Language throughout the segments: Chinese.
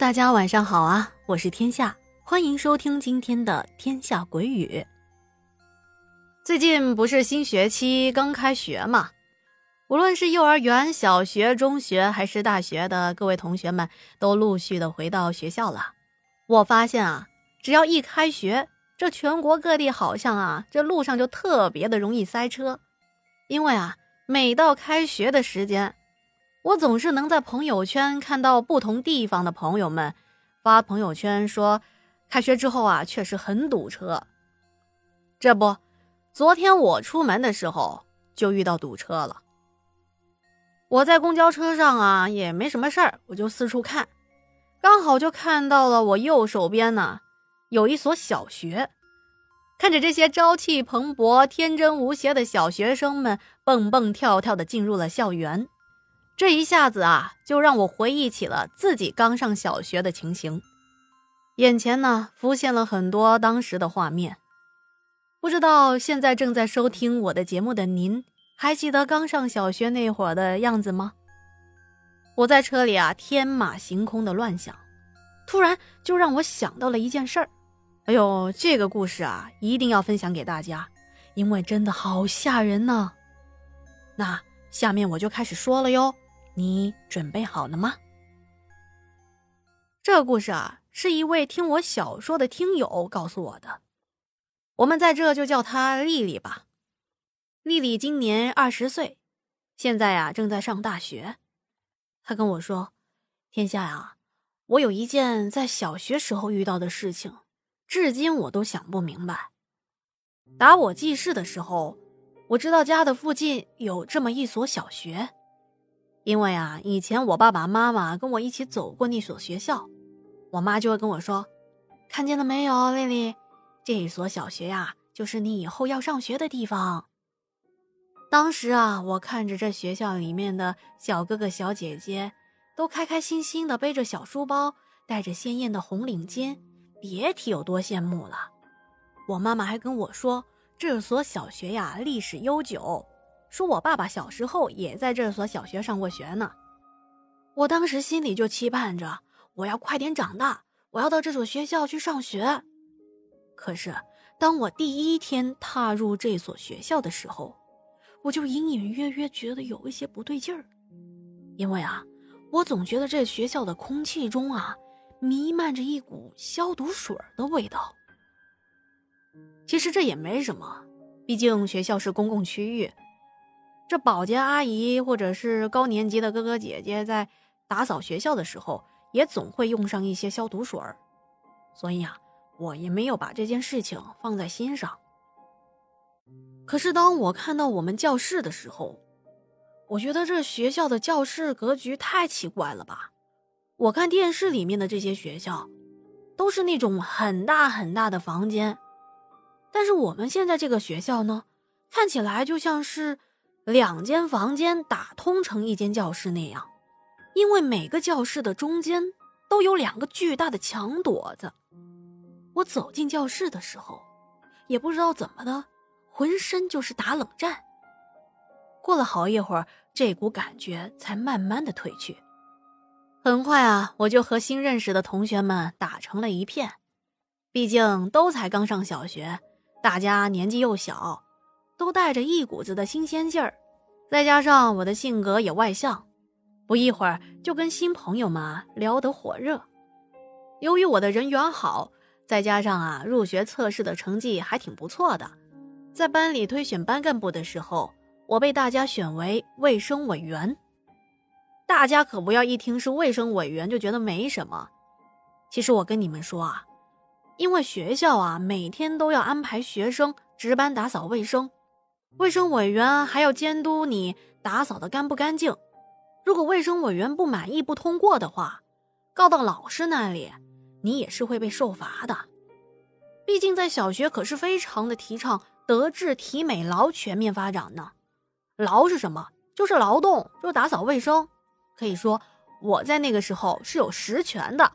大家晚上好啊！我是天下，欢迎收听今天的《天下鬼语》。最近不是新学期刚开学嘛？无论是幼儿园、小学、中学还是大学的各位同学们，都陆续的回到学校了。我发现啊，只要一开学，这全国各地好像啊，这路上就特别的容易塞车，因为啊，每到开学的时间。我总是能在朋友圈看到不同地方的朋友们发朋友圈说，开学之后啊，确实很堵车。这不，昨天我出门的时候就遇到堵车了。我在公交车上啊，也没什么事儿，我就四处看，刚好就看到了我右手边呢有一所小学，看着这些朝气蓬勃、天真无邪的小学生们蹦蹦跳跳的进入了校园。这一下子啊，就让我回忆起了自己刚上小学的情形，眼前呢浮现了很多当时的画面。不知道现在正在收听我的节目的您，还记得刚上小学那会儿的样子吗？我在车里啊天马行空的乱想，突然就让我想到了一件事儿。哎呦，这个故事啊一定要分享给大家，因为真的好吓人呢。那下面我就开始说了哟。你准备好了吗？这故事啊，是一位听我小说的听友告诉我的，我们在这就叫她丽丽吧。丽丽今年二十岁，现在啊正在上大学。她跟我说：“天下呀，我有一件在小学时候遇到的事情，至今我都想不明白。打我记事的时候，我知道家的附近有这么一所小学。”因为啊，以前我爸爸妈妈跟我一起走过那所学校，我妈就会跟我说：“看见了没有，丽丽，这所小学呀，就是你以后要上学的地方。”当时啊，我看着这学校里面的小哥哥小姐姐，都开开心心的背着小书包，戴着鲜艳的红领巾，别提有多羡慕了。我妈妈还跟我说，这所小学呀，历史悠久。说我爸爸小时候也在这所小学上过学呢，我当时心里就期盼着我要快点长大，我要到这所学校去上学。可是当我第一天踏入这所学校的时候，我就隐隐约约觉得有一些不对劲儿，因为啊，我总觉得这学校的空气中啊弥漫着一股消毒水的味道。其实这也没什么，毕竟学校是公共区域。这保洁阿姨或者是高年级的哥哥姐姐在打扫学校的时候，也总会用上一些消毒水，所以啊，我也没有把这件事情放在心上。可是当我看到我们教室的时候，我觉得这学校的教室格局太奇怪了吧？我看电视里面的这些学校，都是那种很大很大的房间，但是我们现在这个学校呢，看起来就像是。两间房间打通成一间教室那样，因为每个教室的中间都有两个巨大的墙垛子。我走进教室的时候，也不知道怎么的，浑身就是打冷战。过了好一会儿，这股感觉才慢慢的褪去。很快啊，我就和新认识的同学们打成了一片。毕竟都才刚上小学，大家年纪又小。都带着一股子的新鲜劲儿，再加上我的性格也外向，不一会儿就跟新朋友们聊得火热。由于我的人缘好，再加上啊入学测试的成绩还挺不错的，在班里推选班干部的时候，我被大家选为卫生委员。大家可不要一听是卫生委员就觉得没什么，其实我跟你们说啊，因为学校啊每天都要安排学生值班打扫卫生。卫生委员还要监督你打扫的干不干净，如果卫生委员不满意不通过的话，告到老师那里，你也是会被受罚的。毕竟在小学可是非常的提倡德智体美劳全面发展呢。劳是什么？就是劳动，就是打扫卫生。可以说我在那个时候是有实权的，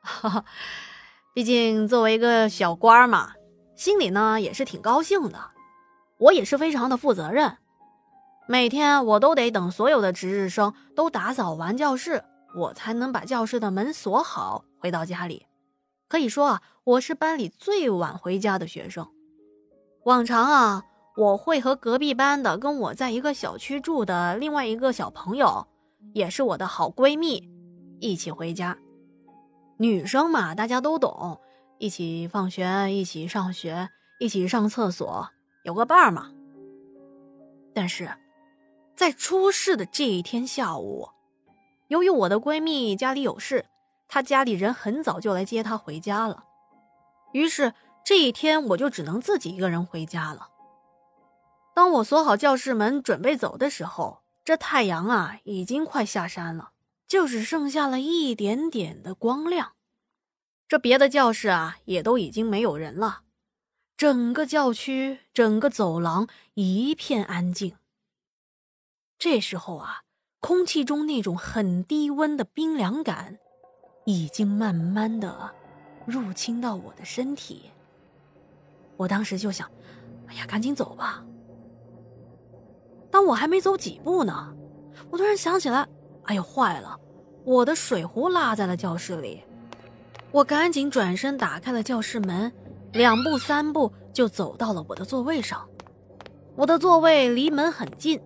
哈哈。毕竟作为一个小官嘛，心里呢也是挺高兴的。我也是非常的负责任，每天我都得等所有的值日生都打扫完教室，我才能把教室的门锁好，回到家里。可以说啊，我是班里最晚回家的学生。往常啊，我会和隔壁班的、跟我在一个小区住的另外一个小朋友，也是我的好闺蜜，一起回家。女生嘛，大家都懂，一起放学，一起上学，一起上厕所，有个伴儿嘛。但是，在出事的这一天下午，由于我的闺蜜家里有事，她家里人很早就来接她回家了。于是这一天我就只能自己一个人回家了。当我锁好教室门准备走的时候，这太阳啊已经快下山了，就只剩下了一点点的光亮。这别的教室啊也都已经没有人了。整个教区，整个走廊一片安静。这时候啊，空气中那种很低温的冰凉感，已经慢慢的入侵到我的身体。我当时就想，哎呀，赶紧走吧。当我还没走几步呢，我突然想起来，哎呦，坏了，我的水壶落在了教室里。我赶紧转身打开了教室门。两步三步就走到了我的座位上，我的座位离门很近，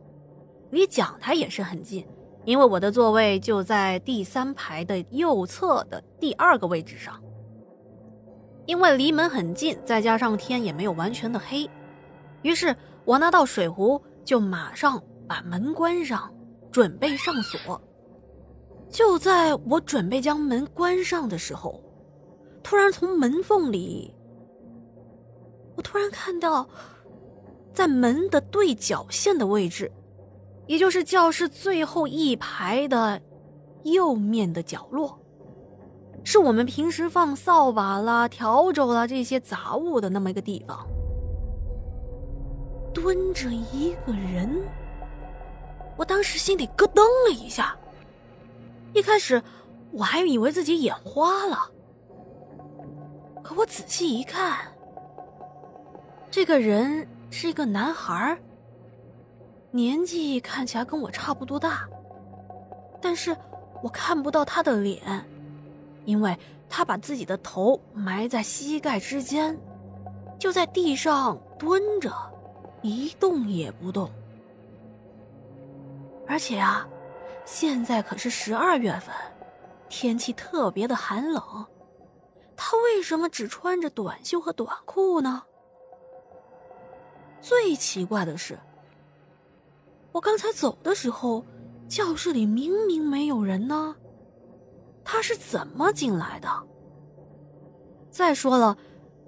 离讲台也是很近，因为我的座位就在第三排的右侧的第二个位置上。因为离门很近，再加上天也没有完全的黑，于是我拿到水壶就马上把门关上，准备上锁。就在我准备将门关上的时候，突然从门缝里。我突然看到，在门的对角线的位置，也就是教室最后一排的右面的角落，是我们平时放扫把啦、笤帚啦这些杂物的那么一个地方，蹲着一个人。我当时心里咯噔了一下，一开始我还以为自己眼花了，可我仔细一看。这个人是一个男孩年纪看起来跟我差不多大，但是我看不到他的脸，因为他把自己的头埋在膝盖之间，就在地上蹲着，一动也不动。而且啊，现在可是十二月份，天气特别的寒冷，他为什么只穿着短袖和短裤呢？最奇怪的是，我刚才走的时候，教室里明明没有人呢，他是怎么进来的？再说了，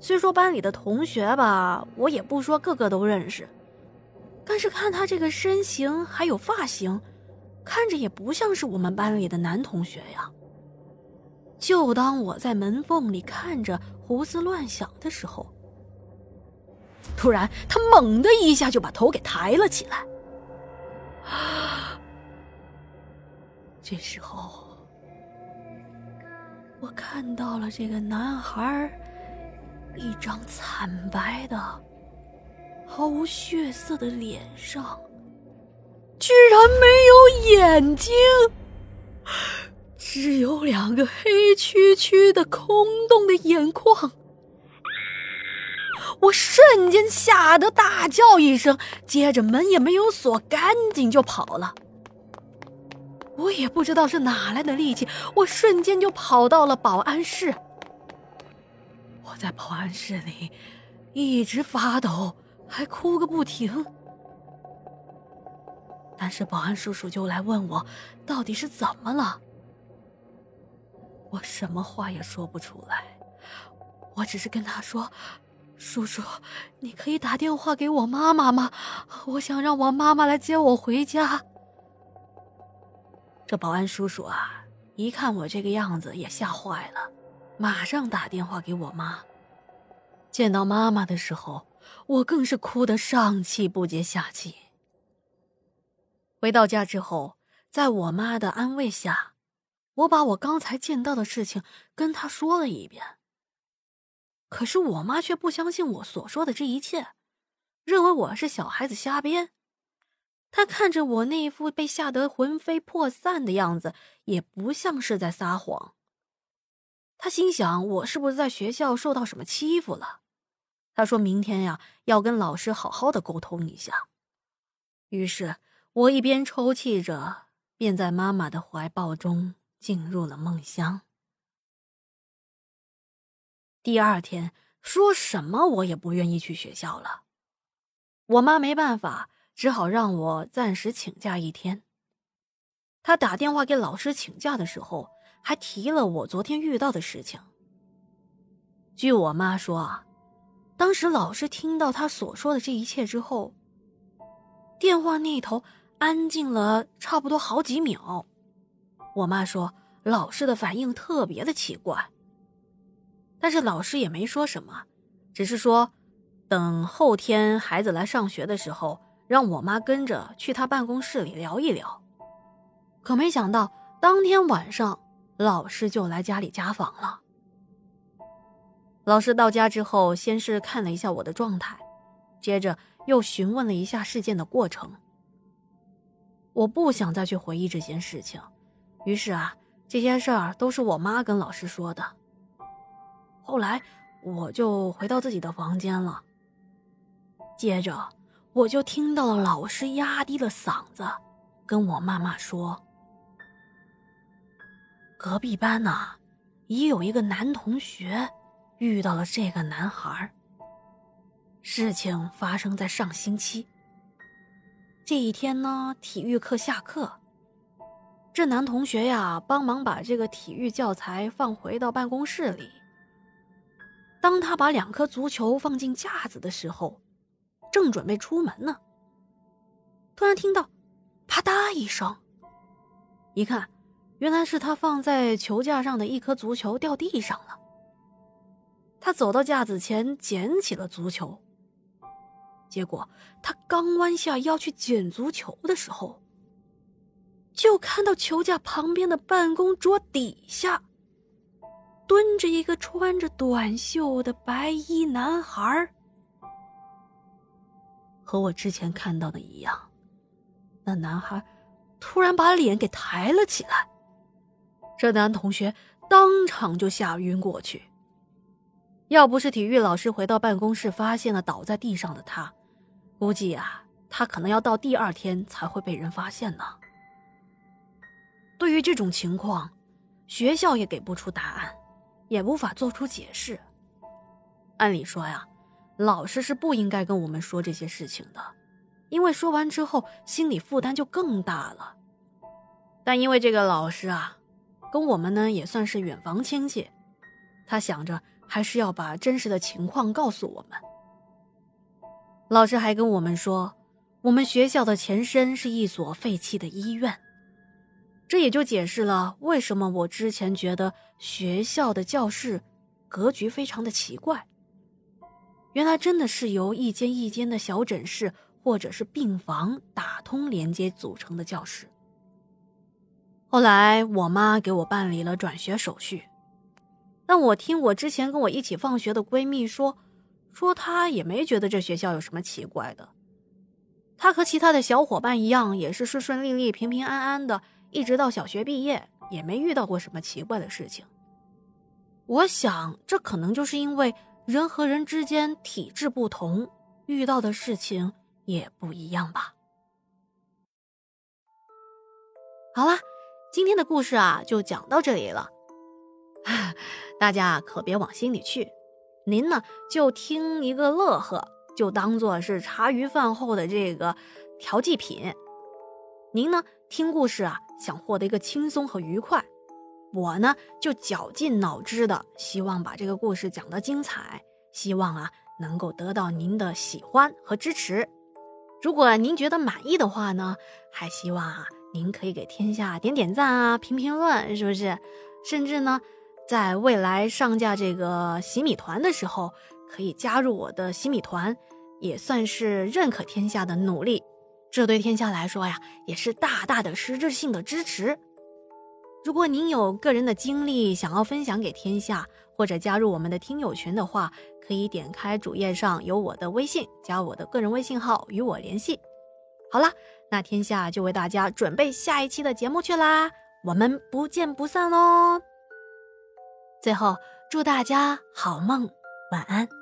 虽说班里的同学吧，我也不说个个都认识，但是看他这个身形还有发型，看着也不像是我们班里的男同学呀。就当我在门缝里看着胡思乱想的时候。突然，他猛的一下就把头给抬了起来。这时候，我看到了这个男孩一张惨白的、毫无血色的脸上，居然没有眼睛，只有两个黑黢黢的空洞的眼眶。我瞬间吓得大叫一声，接着门也没有锁，赶紧就跑了。我也不知道是哪来的力气，我瞬间就跑到了保安室。我在保安室里一直发抖，还哭个不停。但是保安叔叔就来问我到底是怎么了，我什么话也说不出来，我只是跟他说。叔叔，你可以打电话给我妈妈吗？我想让我妈妈来接我回家。这保安叔叔啊，一看我这个样子也吓坏了，马上打电话给我妈。见到妈妈的时候，我更是哭得上气不接下气。回到家之后，在我妈的安慰下，我把我刚才见到的事情跟她说了一遍。可是我妈却不相信我所说的这一切，认为我是小孩子瞎编。她看着我那一副被吓得魂飞魄散的样子，也不像是在撒谎。他心想：我是不是在学校受到什么欺负了？他说明天呀，要跟老师好好的沟通一下。于是我一边抽泣着，便在妈妈的怀抱中进入了梦乡。第二天，说什么我也不愿意去学校了。我妈没办法，只好让我暂时请假一天。她打电话给老师请假的时候，还提了我昨天遇到的事情。据我妈说啊，当时老师听到她所说的这一切之后，电话那头安静了差不多好几秒。我妈说，老师的反应特别的奇怪。但是老师也没说什么，只是说，等后天孩子来上学的时候，让我妈跟着去他办公室里聊一聊。可没想到，当天晚上老师就来家里家访了。老师到家之后，先是看了一下我的状态，接着又询问了一下事件的过程。我不想再去回忆这件事情，于是啊，这些事儿都是我妈跟老师说的。后来，我就回到自己的房间了。接着，我就听到了老师压低了嗓子，跟我妈妈说：“隔壁班呐，也有一个男同学遇到了这个男孩。事情发生在上星期。这一天呢，体育课下课，这男同学呀，帮忙把这个体育教材放回到办公室里。”当他把两颗足球放进架子的时候，正准备出门呢，突然听到“啪嗒”一声，一看，原来是他放在球架上的一颗足球掉地上了。他走到架子前捡起了足球，结果他刚弯下腰去捡足球的时候，就看到球架旁边的办公桌底下。蹲着一个穿着短袖的白衣男孩，和我之前看到的一样。那男孩突然把脸给抬了起来，这男同学当场就吓晕过去。要不是体育老师回到办公室发现了倒在地上的他，估计啊，他可能要到第二天才会被人发现呢。对于这种情况，学校也给不出答案。也无法做出解释。按理说呀，老师是不应该跟我们说这些事情的，因为说完之后心理负担就更大了。但因为这个老师啊，跟我们呢也算是远房亲戚，他想着还是要把真实的情况告诉我们。老师还跟我们说，我们学校的前身是一所废弃的医院。这也就解释了为什么我之前觉得学校的教室格局非常的奇怪。原来真的是由一间一间的小诊室或者是病房打通连接组成的教室。后来我妈给我办理了转学手续，但我听我之前跟我一起放学的闺蜜说，说她也没觉得这学校有什么奇怪的，她和其他的小伙伴一样，也是顺顺利利、平平安安的。一直到小学毕业，也没遇到过什么奇怪的事情。我想，这可能就是因为人和人之间体质不同，遇到的事情也不一样吧。好了，今天的故事啊，就讲到这里了。大家可别往心里去，您呢就听一个乐呵，就当做是茶余饭后的这个调剂品。您呢？听故事啊，想获得一个轻松和愉快，我呢就绞尽脑汁的希望把这个故事讲得精彩，希望啊能够得到您的喜欢和支持。如果您觉得满意的话呢，还希望啊您可以给天下点点赞啊，评评论，是不是？甚至呢，在未来上架这个洗米团的时候，可以加入我的洗米团，也算是认可天下的努力。这对天下来说呀，也是大大的实质性的支持。如果您有个人的经历想要分享给天下，或者加入我们的听友群的话，可以点开主页上有我的微信，加我的个人微信号与我联系。好了，那天下就为大家准备下一期的节目去啦，我们不见不散喽！最后祝大家好梦，晚安。